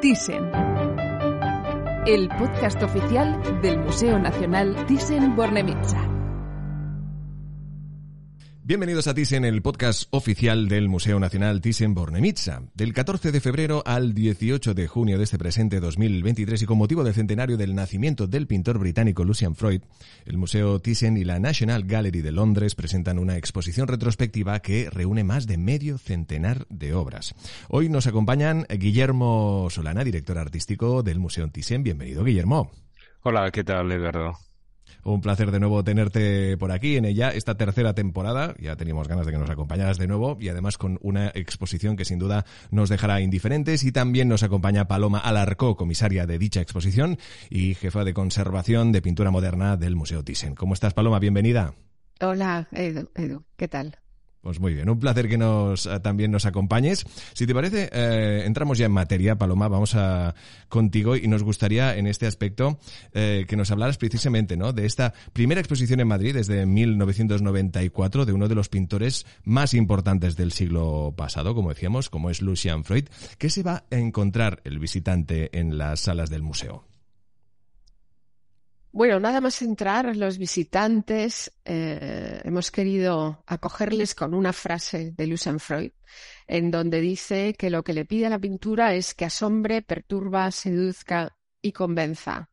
Thyssen. El podcast oficial del Museo Nacional Thyssen-Bornemisza. Bienvenidos a Thyssen, el podcast oficial del Museo Nacional Thyssen-Bornemisza. Del 14 de febrero al 18 de junio de este presente 2023 y con motivo del centenario del nacimiento del pintor británico Lucian Freud, el Museo Thyssen y la National Gallery de Londres presentan una exposición retrospectiva que reúne más de medio centenar de obras. Hoy nos acompañan Guillermo Solana, director artístico del Museo Thyssen. Bienvenido, Guillermo. Hola, ¿qué tal, Eduardo? Un placer de nuevo tenerte por aquí en ella, esta tercera temporada. Ya teníamos ganas de que nos acompañaras de nuevo y además con una exposición que sin duda nos dejará indiferentes. Y también nos acompaña Paloma Alarcó, comisaria de dicha exposición y jefa de conservación de pintura moderna del Museo Thyssen. ¿Cómo estás, Paloma? Bienvenida. Hola, Edu. Edu. ¿Qué tal? Pues muy bien, un placer que nos eh, también nos acompañes. Si te parece, eh, entramos ya en materia, Paloma, vamos a contigo y nos gustaría en este aspecto eh, que nos hablaras precisamente ¿no? de esta primera exposición en Madrid desde 1994 de uno de los pintores más importantes del siglo pasado, como decíamos, como es Lucian Freud. ¿Qué se va a encontrar el visitante en las salas del museo? Bueno, nada más entrar, los visitantes eh, hemos querido acogerles con una frase de Lucian Freud, en donde dice que lo que le pide a la pintura es que asombre, perturba, seduzca y convenza.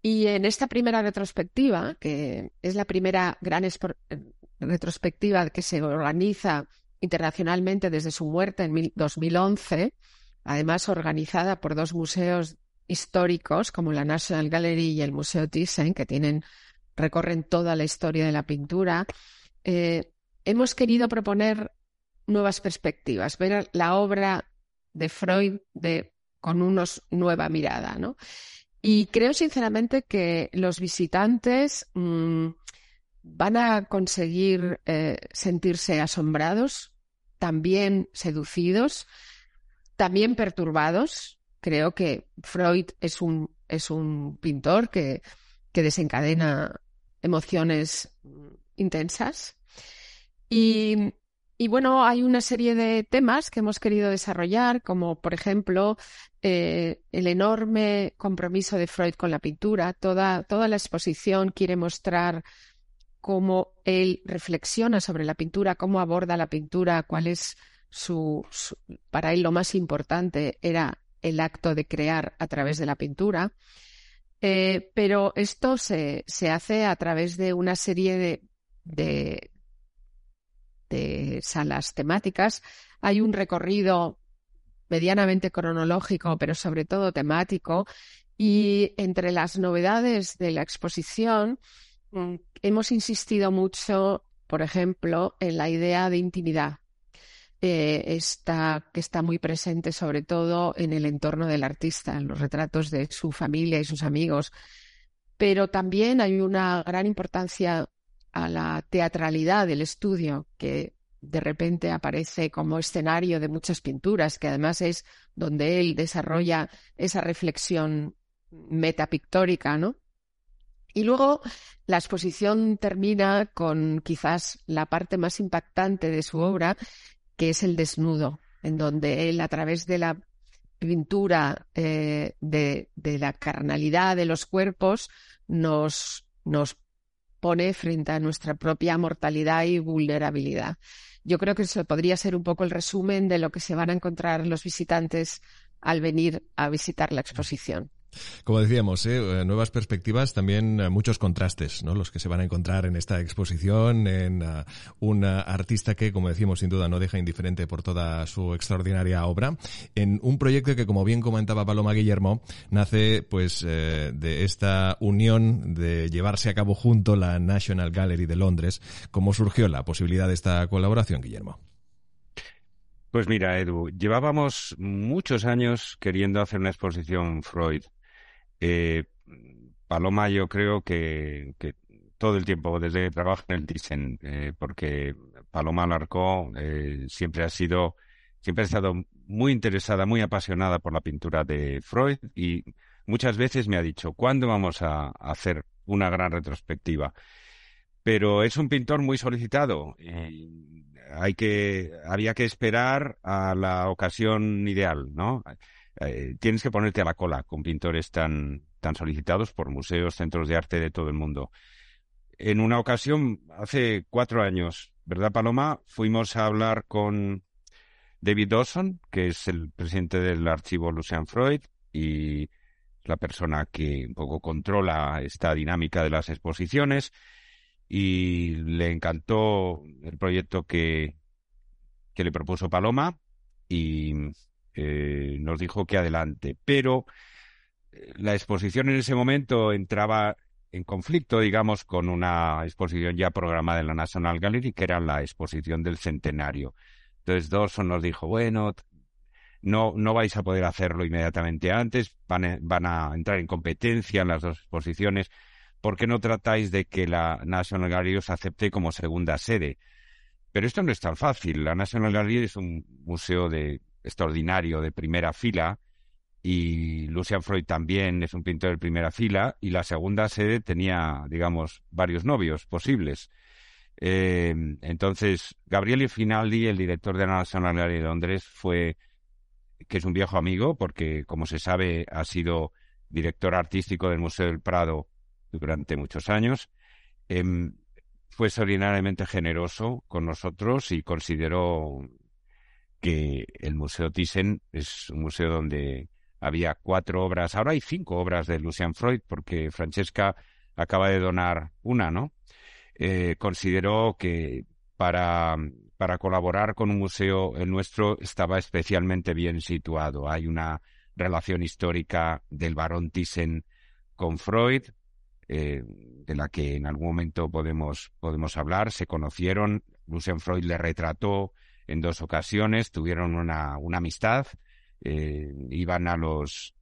Y en esta primera retrospectiva, que es la primera gran retrospectiva que se organiza internacionalmente desde su muerte en 2011, además organizada por dos museos históricos como la National Gallery y el Museo Thyssen, que tienen, recorren toda la historia de la pintura, eh, hemos querido proponer nuevas perspectivas, ver la obra de Freud de, con una nueva mirada, ¿no? Y creo sinceramente que los visitantes mmm, van a conseguir eh, sentirse asombrados, también seducidos, también perturbados, creo que Freud es un, es un pintor que, que desencadena emociones intensas. Y, y, bueno, hay una serie de temas que hemos querido desarrollar, como por ejemplo eh, el enorme compromiso de Freud con la pintura. Toda, toda la exposición quiere mostrar cómo él reflexiona sobre la pintura, cómo aborda la pintura, cuál es su, su para él lo más importante era el acto de crear a través de la pintura. Eh, pero esto se, se, hace a través de una serie de, de, salas temáticas. Hay un recorrido medianamente cronológico, pero sobre todo temático. Y entre las novedades de la exposición, mm, hemos insistido mucho, por ejemplo, en la idea de intimidad eh, está, que está muy presente sobre todo en el entorno del artista, en los retratos de su familia y sus amigos. Pero también hay una gran importancia a la teatralidad del estudio, que de repente aparece como escenario de muchas pinturas, que además es donde él desarrolla esa reflexión metapictórica, ¿no? Y luego la exposición termina con quizás la parte más impactante de su obra, que es el desnudo, en donde él a través de la pintura eh, de, de, la carnalidad de los cuerpos nos, nos pone frente a nuestra propia mortalidad y vulnerabilidad. Yo creo que eso podría ser un poco el resumen de lo que se van a encontrar los visitantes al venir a visitar la exposición. Como decíamos, ¿eh? ¿eh? nuevas perspectivas, también eh, muchos contrastes, ¿no? Los que se van a encontrar en esta exposición, en uh, un artista que, como decíamos, sin duda no deja indiferente por toda su extraordinaria obra, en un proyecto que, como bien comentaba Paloma Guillermo, nace, pues, eh, de esta unión de llevarse a cabo junto la National Gallery de Londres. ¿Cómo surgió la posibilidad de esta colaboración, Guillermo? Pues mira, Edu, llevábamos muchos años queriendo hacer una exposición Freud. Eh, Paloma, yo creo que, todo el tiempo, desde que trabaja en el Thyssen, eh, porque Paloma Larcó eh, siempre ha sido, siempre ha estado muy interesada, muy apasionada por la pintura de Freud y muchas veces me ha dicho, ¿cuándo vamos a hacer una gran retrospectiva? Pero es un pintor muy solicitado. Y hay que, había que esperar a la ocasión ideal, ¿no? Eh, tienes que ponerte a la cola con pintores tan, tan solicitados por museos, centros de arte de todo el mundo. En una ocasión, hace cuatro años, ¿verdad, Paloma? Fuimos a hablar con David Dawson, que es el presidente del archivo Lucian Freud y la persona que un poco controla esta dinámica de las exposiciones y le encantó el proyecto que, que le propuso Paloma y eh, nos dijo que adelante. Pero eh, la exposición en ese momento entraba en conflicto, digamos, con una exposición ya programada en la National Gallery, que era la exposición del centenario. Entonces Dawson nos dijo, bueno, no, no vais a poder hacerlo inmediatamente antes, van van a entrar en competencia en las dos exposiciones. ¿por qué no tratáis de que la National Gallery os acepte como segunda sede? Pero esto no es tan fácil. La National Gallery es un museo de extraordinario de primera fila y Lucian Freud también es un pintor de primera fila y la segunda sede tenía, digamos, varios novios posibles. Eh, entonces, Gabriele Finaldi, el director de la National Gallery de Londres, fue, que es un viejo amigo, porque como se sabe ha sido director artístico del Museo del Prado durante muchos años. Em, fue extraordinariamente generoso con nosotros y consideró que el Museo Thyssen es un museo donde había cuatro obras, ahora hay cinco obras de Lucian Freud, porque Francesca acaba de donar una, ¿no? Eh, consideró que para, para colaborar con un museo, el nuestro estaba especialmente bien situado. Hay una relación histórica del barón Thyssen con Freud, eh, de la que en algún momento podemos, podemos hablar. Se conocieron, Lucian Freud le retrató en dos ocasiones, tuvieron una, una amistad, eh, iban a los,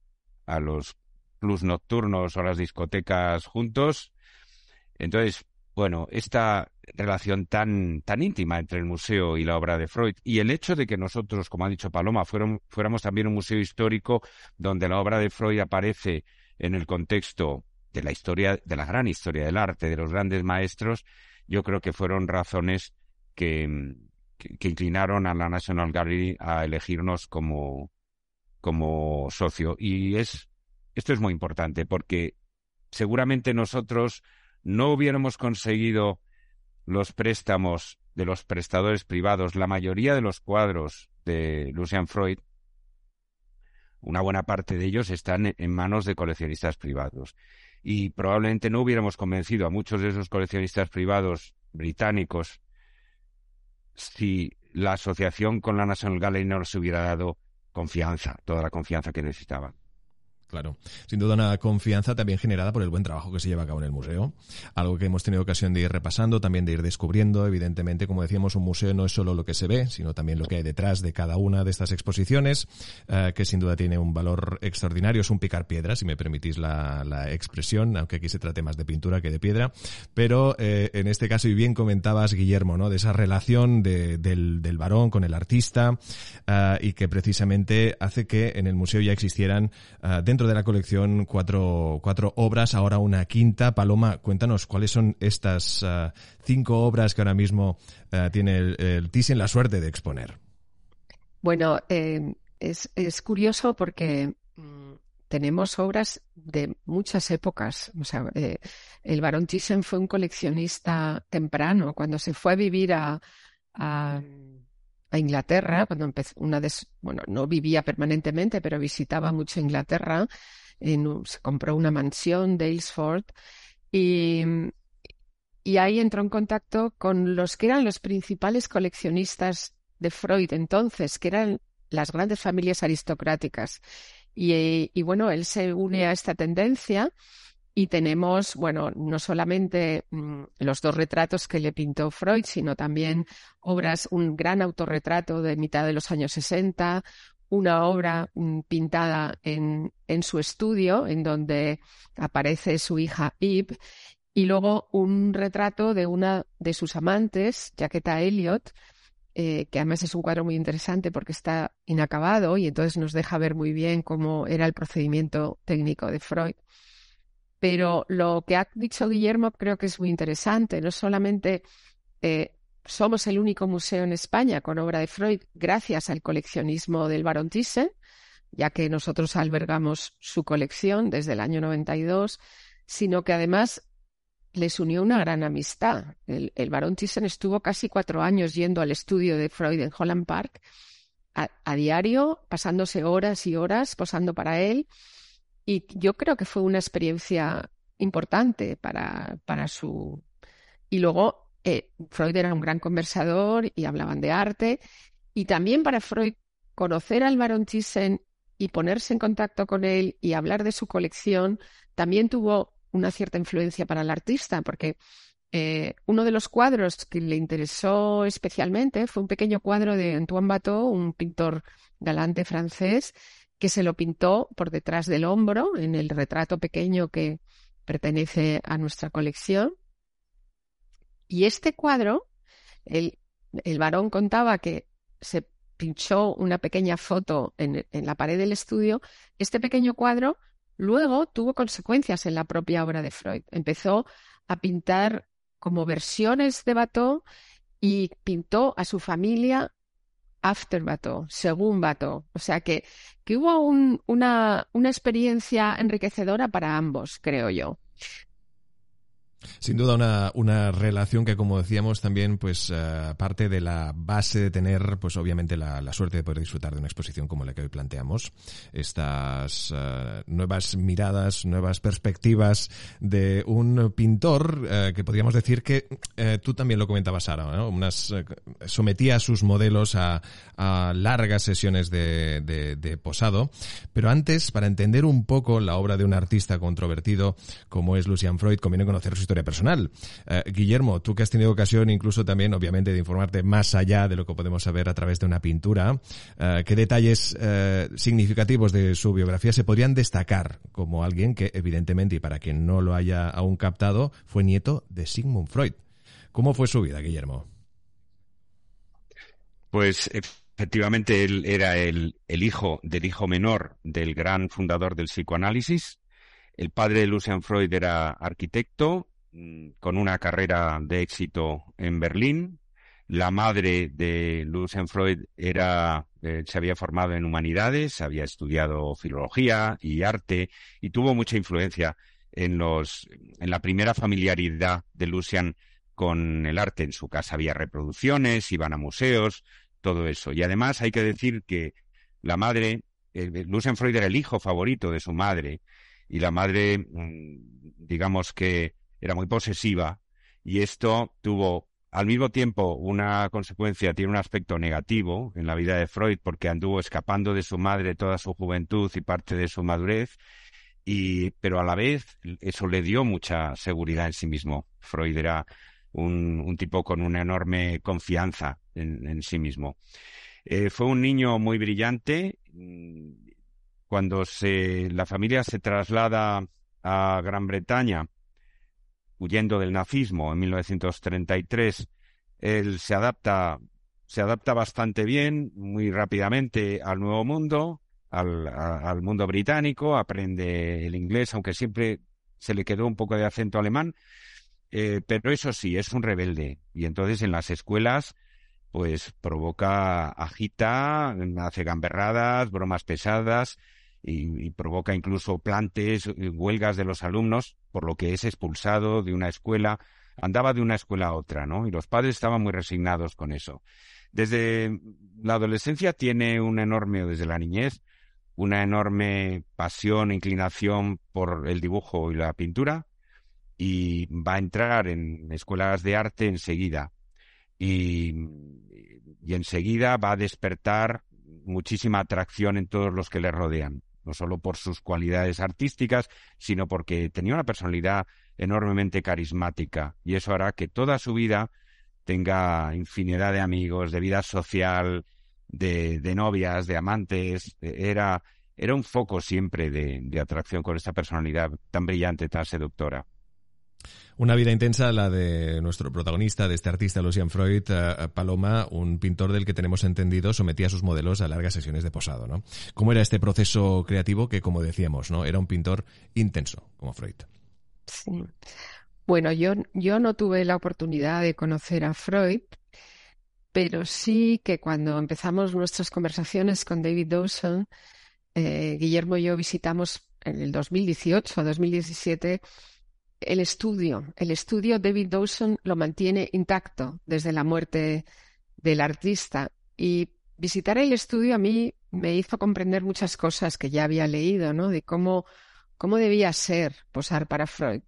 a los plus nocturnos o a las discotecas juntos. Entonces, bueno, esta relación tan, tan íntima entre el museo y la obra de Freud y el hecho de que nosotros, como ha dicho Paloma, fuéramos también un museo histórico donde la obra de Freud aparece en el contexto de la historia, de la gran historia del arte, de los grandes maestros, yo creo que fueron razones que, que, inclinaron a la National Gallery a elegirnos como, como socio. Y es, esto es muy importante porque seguramente nosotros no hubiéramos conseguido los préstamos de los prestadores privados, la mayoría de los cuadros de Lucian Freud, una buena parte de ellos están en manos de coleccionistas privados y probablemente no hubiéramos convencido a muchos de esos coleccionistas privados británicos si la asociación con la National Gallery no les hubiera dado confianza, toda la confianza que necesitaban. Claro, sin duda una confianza también generada por el buen trabajo que se lleva a cabo en el museo, algo que hemos tenido ocasión de ir repasando, también de ir descubriendo, evidentemente, como decíamos, un museo no es solo lo que se ve, sino también lo que hay detrás de cada una de estas exposiciones, eh, que sin duda tiene un valor extraordinario, es un picar piedra, si me permitís la, expresión, aunque aquí se trate más de pintura que de piedra, pero eh, en este caso, y bien comentabas, Guillermo, ¿no? de esa relación del, varón con el artista, eh, y que precisamente hace que en el museo ya existieran dentro de la colección cuatro, cuatro obras, ahora una quinta. Paloma, cuéntanos cuáles son estas ah, cinco obras que ahora mismo ah, tiene el, el Thyssen la suerte de exponer. Bueno, eh, es, es, curioso porque mm, tenemos obras de muchas épocas. O sea, eh, el barón Thyssen fue un coleccionista temprano. Cuando se fue a vivir a Inglaterra, cuando empezó una de, bueno, no vivía permanentemente, pero visitaba mucho Inglaterra, se compró una mansión, Dalesford, y, y ahí entró en contacto con los que eran los principales coleccionistas de Freud entonces, que eran las grandes familias aristocráticas. Y, y bueno, él se une a esta tendencia Y tenemos, bueno, no solamente mm, los dos retratos que le pintó Freud, sino también obras, un gran autorretrato de mitad de los años 60, una obra mm, pintada en, en su estudio, en donde aparece su hija Eve, y luego un retrato de una de sus amantes, Jaqueta Elliot, eh, que además es un cuadro muy interesante porque está inacabado y entonces nos deja ver muy bien cómo era el procedimiento técnico de Freud. Pero lo que ha dicho Guillermo creo que es muy interesante. No solamente eh, somos el único museo en España con obra de Freud gracias al coleccionismo del Baron Thyssen, ya que nosotros albergamos su colección desde el año 92, sino que además les unió una gran amistad. El barón Thyssen estuvo casi cuatro años yendo al estudio de Freud en Holland Park a, diario, pasándose horas y horas posando para él. Y yo creo que fue una experiencia importante para, para su... Y luego eh, Freud era un gran conversador y hablaban de arte. Y también para Freud conocer al barón Thyssen y ponerse en contacto con él y hablar de su colección también tuvo una cierta influencia para el artista, porque eh, uno de los cuadros que le interesó especialmente fue un pequeño cuadro de Antoine Watteau, un pintor galante francés, que se lo pintó por detrás del hombro en el retrato pequeño que pertenece a nuestra colección. Y este cuadro, el, el varón contaba que se pinchó una pequeña foto en, en la pared del estudio. Este pequeño cuadro Luego tuvo consecuencias en la propia obra de Freud. Empezó a pintar como versiones de Bateau y pintó a su familia after Bateau, según Bateau. O sea que, que hubo una, una experiencia enriquecedora para ambos, creo yo. Sin duda una, una relación que, como decíamos, también pues uh, parte de la base de tener, pues obviamente la, la, suerte de poder disfrutar de una exposición como la que hoy planteamos. Estas uh, nuevas miradas, nuevas perspectivas de un pintor uh, que podríamos decir que tú también lo comentabas, Sara, ¿no? Unas, sometía sus modelos a, a largas sesiones de, de, de posado. Pero antes, para entender un poco la obra de un artista controvertido como es Lucian Freud, conviene conocer su personal. Eh, Guillermo, tú que has tenido ocasión incluso también, obviamente, de informarte más allá de lo que podemos saber a través de una pintura, eh, ¿qué detalles eh, significativos de su biografía se podrían destacar como alguien que, evidentemente, y para quien no lo haya aún captado, fue nieto de Sigmund Freud? ¿Cómo fue su vida, Guillermo? Pues efectivamente él era el, el, hijo del hijo menor del gran fundador del psicoanálisis. El padre de Lucian Freud era arquitecto con una carrera de éxito en Berlín. La madre de Lucian Freud era, eh, se había formado en humanidades, había estudiado filología y arte y tuvo mucha influencia en los, en la primera familiaridad de Lucian con el arte. En su casa había reproducciones, iban a museos, todo eso. Y además hay que decir que la madre, eh, Freud era el hijo favorito de su madre y la madre, mm, digamos que era muy posesiva y esto tuvo al mismo tiempo una consecuencia, tiene un aspecto negativo en la vida de Freud porque anduvo escapando de su madre toda su juventud y parte de su madurez, y, pero a la vez eso le dio mucha seguridad en sí mismo. Freud era un, tipo con una enorme confianza en, en sí mismo. Eh, fue un niño muy brillante. Cuando se, la familia se traslada a Gran Bretaña, huyendo del nazismo en 1933, él se adapta, se adapta bastante bien, muy rápidamente al nuevo mundo, al, al mundo británico, aprende el inglés, aunque siempre se le quedó un poco de acento alemán, eh, pero eso sí, es un rebelde. Y entonces en las escuelas, pues provoca, agita, hace gamberradas, bromas pesadas, y, provoca incluso plantes, eh, huelgas de los alumnos, por lo que es expulsado de una escuela, andaba de una escuela a otra, ¿no? Y los padres estaban muy resignados con eso. Desde la adolescencia tiene un enorme, desde la niñez, una enorme pasión, inclinación por el dibujo y la pintura, y va a entrar en escuelas de arte enseguida. Y, y enseguida va a despertar muchísima atracción en todos los que le rodean no solo por sus cualidades artísticas, sino porque tenía una personalidad enormemente carismática y eso hará que toda su vida tenga infinidad de amigos, de vida social, de, novias, de amantes. Era, era un foco siempre de, de atracción con esta personalidad tan brillante, tan seductora. Una vida intensa la de nuestro protagonista, de este artista Lucian Freud, uh, Paloma, un pintor del que tenemos entendido sometía a sus modelos a largas sesiones de posado, ¿no? ¿Cómo era este proceso creativo que, como decíamos, ¿no? Era un pintor intenso, como Freud. Sí. Bueno, yo, yo no tuve la oportunidad de conocer a Freud, pero sí que cuando empezamos nuestras conversaciones con David Dawson, eh, Guillermo y yo visitamos en el 2018 2017 el estudio. El estudio David Dawson lo mantiene intacto desde la muerte del artista y visitar el estudio a mí me hizo comprender muchas cosas que ya había leído, ¿no? De cómo, cómo debía ser posar para Freud.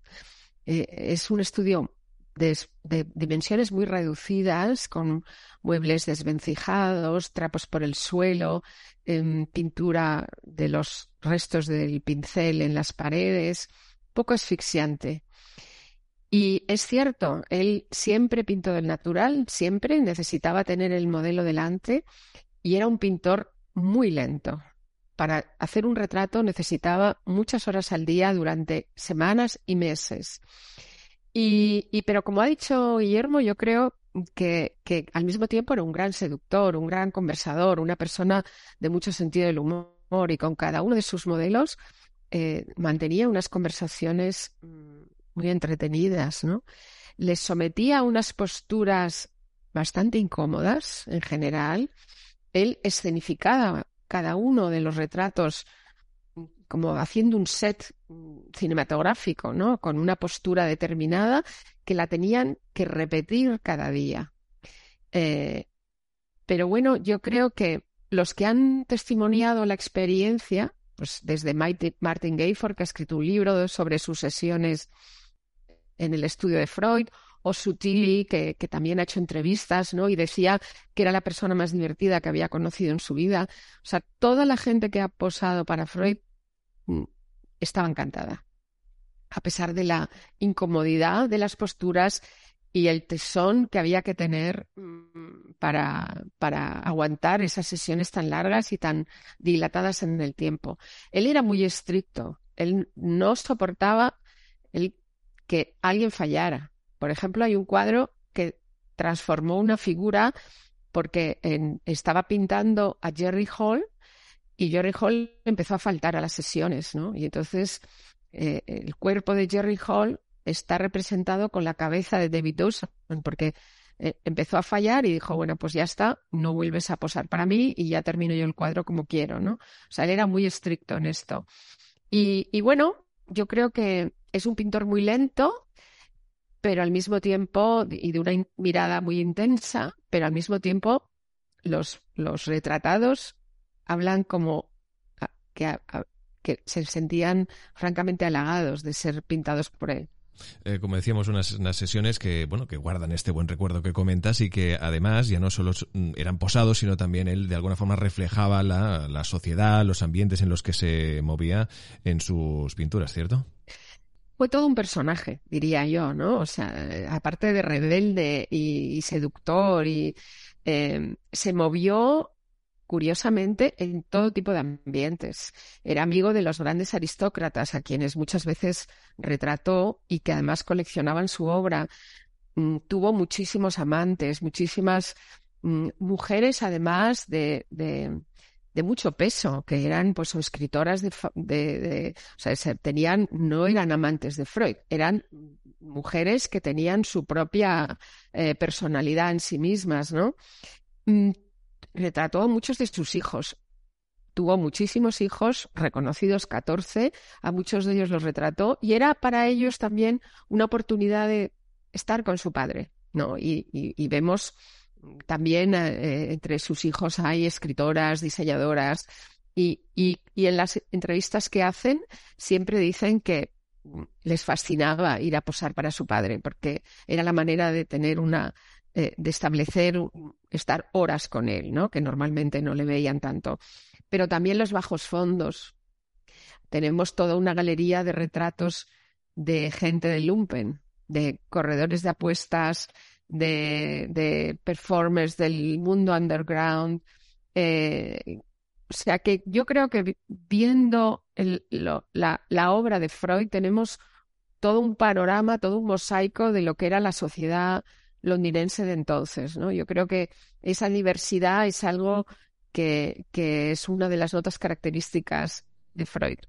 Eh, es un estudio de, dimensiones muy reducidas, con muebles desvencijados, trapos por el suelo, eh, pintura de los restos del pincel en las paredes poco asfixiante. Y es cierto, él siempre pintó del natural, siempre necesitaba tener el modelo delante y era un pintor muy lento. Para hacer un retrato necesitaba muchas horas al día durante semanas y meses. Y, y pero como ha dicho Guillermo, yo creo que, que, al mismo tiempo era un gran seductor, un gran conversador, una persona de mucho sentido del humor y con cada uno de sus modelos eh, mantenía unas conversaciones mm, muy entretenidas, ¿no? Les sometía a unas posturas bastante incómodas en general. Él escenificaba cada uno de los retratos mm, como haciendo un set mm, cinematográfico, ¿no? Con una postura determinada que la tenían que repetir cada día. Eh, pero bueno, yo creo que los que han testimoniado la experiencia pues desde Martin Gayford, que ha escrito un libro sobre sus sesiones en el estudio de Freud, o Sutili, que, que, también ha hecho entrevistas, ¿no? Y decía que era la persona más divertida que había conocido en su vida. O sea, toda la gente que ha posado para Freud mm, estaba encantada. A pesar de la incomodidad de las posturas y el tesón que había que tener mm, para, para aguantar esas sesiones tan largas y tan dilatadas en el tiempo. Él era muy estricto, él no soportaba el que alguien fallara. Por ejemplo, hay un cuadro que transformó una figura porque estaba pintando a Jerry Hall y Jerry Hall empezó a faltar a las sesiones, ¿no? Y entonces eh, el cuerpo de Jerry Hall está representado con la cabeza de David Dawson, porque eh, empezó a fallar y dijo, bueno, pues ya está, no vuelves a posar para mí y ya termino yo el cuadro como quiero, ¿no? O sea, él era muy estricto en esto. Y, bueno, yo creo que es un pintor muy lento, pero al mismo tiempo, y de una mirada muy intensa, pero al mismo tiempo los, los retratados hablan como que, que se sentían francamente halagados de ser pintados por él. Eh, como decíamos, unas, unas, sesiones que, bueno, que guardan este buen recuerdo que comentas y que además ya no solo mm, eran posados, sino también él de alguna forma reflejaba la, la sociedad, los ambientes en los que se movía en sus pinturas, ¿cierto? Fue todo un personaje, diría yo, ¿no? O sea, aparte de rebelde y, y seductor y eh, se movió curiosamente en todo tipo de ambientes. Era amigo de los grandes aristócratas, a quienes muchas veces retrató y que además coleccionaban su obra. Mm, tuvo muchísimos amantes, muchísimas mm, mujeres, además de, de, mucho peso, que eran pues escritoras de, o sea, tenían, no eran amantes de Freud, eran mujeres que tenían su propia eh, personalidad en sí mismas, ¿no? Retrató a muchos de sus hijos. Tuvo muchísimos hijos, reconocidos 14, a muchos de ellos los retrató y era para ellos también una oportunidad de estar con su padre, ¿no? Y, y, vemos también eh, entre sus hijos hay escritoras, diseñadoras y, y en las entrevistas que hacen siempre dicen que les fascinaba ir a posar para su padre, porque era la manera de tener una eh, de establecer, estar horas con él, ¿no? Que normalmente no le veían tanto. Pero también los bajos fondos tenemos toda una galería de retratos de gente de Lumpen, de corredores de apuestas, de, de performers del mundo underground. Eh, o sea que yo creo que viendo la, la obra de Freud tenemos todo un panorama, todo un mosaico de lo que era la sociedad londinense de entonces, ¿no? Yo creo que esa diversidad es algo que, que es una de las notas características de Freud.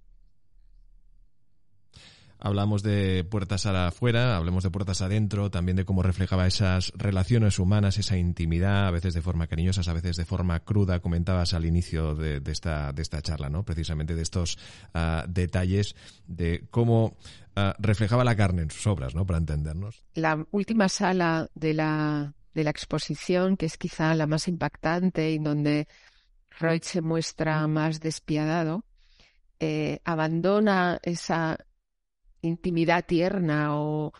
Hablamos de puertas afuera, hablemos de puertas adentro, también de cómo reflejaba esas relaciones humanas, esa intimidad, a veces de forma cariñosa, a veces de forma cruda. Comentabas al inicio de, esta, de esta charla, ¿no? Precisamente de estos ah, detalles de cómo ah, reflejaba la carne en sus obras, ¿no? Para entendernos. La última sala de la, de la exposición, que es quizá la más impactante y donde Freud se muestra más despiadado, eh, abandona esa intimidad tierna o,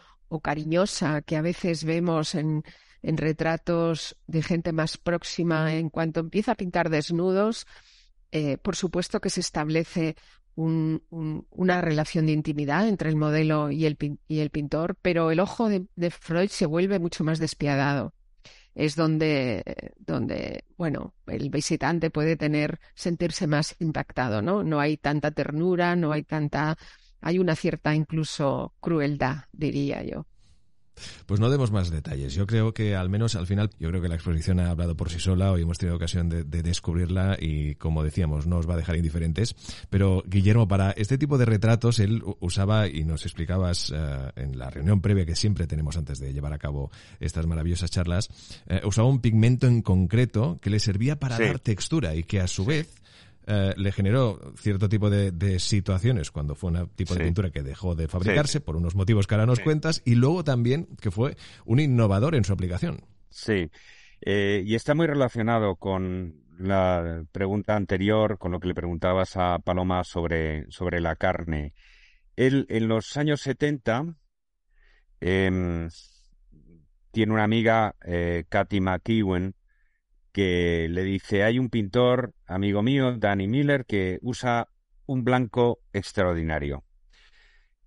cariñosa que a veces vemos en, en retratos de gente más próxima, en cuanto empieza a pintar desnudos, eh, por supuesto que se establece una relación de intimidad entre el modelo y el, y el pintor, pero el ojo de, Freud se vuelve mucho más despiadado. Es donde, donde, bueno, el visitante puede tener, sentirse más impactado, ¿no? No hay tanta ternura, no hay tanta hay una cierta incluso crueldad, diría yo. Pues no demos más detalles. Yo creo que al menos al final, yo creo que la exposición ha hablado por sí sola. Hoy hemos tenido ocasión de, descubrirla y, como decíamos, no os va a dejar indiferentes. Pero Guillermo, para este tipo de retratos, él usaba y nos explicabas eh, en la reunión previa que siempre tenemos antes de llevar a cabo estas maravillosas charlas, eh, usaba un pigmento en concreto que le servía para dar textura y que a su vez eh, le generó cierto tipo de, situaciones cuando fue un tipo de pintura que dejó de fabricarse por unos motivos que ahora nos cuentas y luego también que fue un innovador en su aplicación. Sí, eh, y está muy relacionado con la pregunta anterior, con lo que le preguntabas a Paloma sobre, sobre la carne. Él en los años 70 em, tiene una amiga, eh, Katy McEwen, que le dice, hay un pintor, amigo mío, Danny Miller, que usa un blanco extraordinario.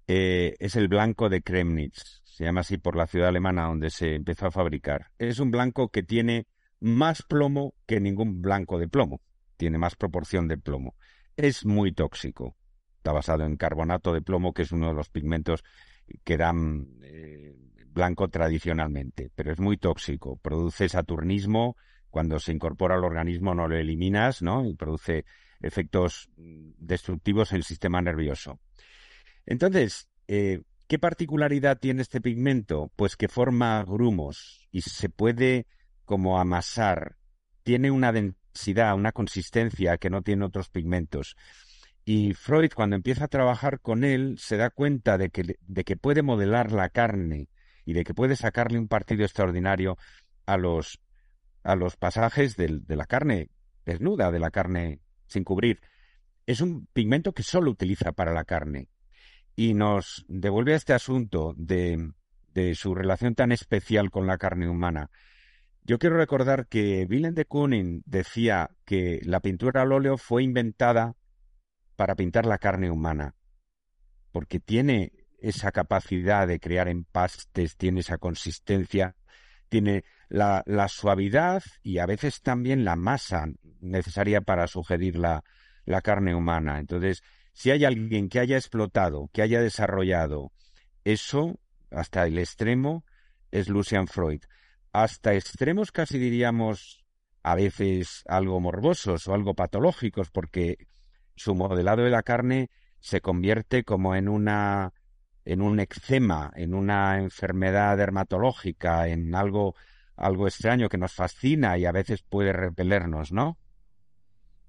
Eh, es el blanco de Kremnitz, se llama así por la ciudad alemana donde se empezó a fabricar. Es un blanco que tiene más plomo que ningún blanco de plomo, tiene más proporción de plomo. Es muy tóxico, está basado en carbonato de plomo, que es uno de los pigmentos que dan eh, blanco tradicionalmente, pero es muy tóxico, produce saturnismo, cuando se incorpora al organismo no lo eliminas, ¿no? Y produce efectos destructivos en el sistema nervioso. Entonces, eh, ¿qué particularidad tiene este pigmento? Pues que forma grumos y se puede como amasar. Tiene una densidad, una consistencia que no tiene otros pigmentos. Y Freud, cuando empieza a trabajar con él, se da cuenta de que, de que puede modelar la carne y de que puede sacarle un partido extraordinario a los a los pasajes de la carne desnuda, de la carne sin cubrir. Es un pigmento que solo utiliza para la carne. Y nos devuelve a este asunto de, de su relación tan especial con la carne humana. Yo quiero recordar que Willem de Kooning decía que la pintura al óleo fue inventada para pintar la carne humana, porque tiene esa capacidad de crear empastes, tiene esa consistencia, tiene la, la, suavidad y a veces también la masa necesaria para sugerir la, la carne humana. Entonces, si hay alguien que haya explotado, que haya desarrollado eso hasta el extremo, es Lucian Freud. Hasta extremos casi diríamos a veces algo morbosos o algo patológicos, porque su modelado de la carne se convierte como en una en un eczema, en una enfermedad dermatológica, en algo algo extraño que nos fascina y a veces puede repelernos, ¿no?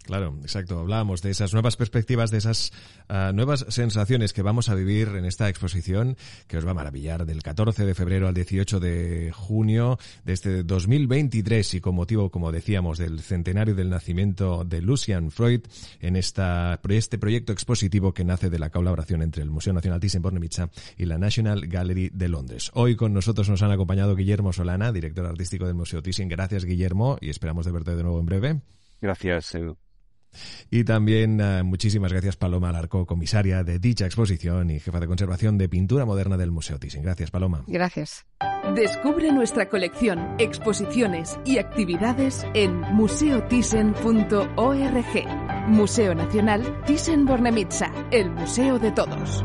Claro, exacto. Hablábamos de esas nuevas perspectivas, de esas ah, nuevas sensaciones que vamos a vivir en esta exposición que os va a maravillar del 14 de febrero al 18 de junio de este 2023 y con motivo, como decíamos, del centenario del nacimiento de Lucian Freud en esta, este proyecto expositivo que nace de la colaboración entre el Museo Nacional Thyssen-Bornemisza y la National Gallery de Londres. Hoy con nosotros nos han acompañado Guillermo Solana, director artístico del Museo Thyssen. Gracias, Guillermo, y esperamos de verte de nuevo en breve. Gracias, Edu. Y también uh, muchísimas gracias Paloma Alarcó, comisaria de dicha exposición y jefa de conservación de pintura moderna del Museo Thyssen. Gracias, Paloma. Gracias. Descubre nuestra colección, exposiciones y actividades en museothyssen.org. Museo Nacional Thyssen-Bornemisza, el museo de todos.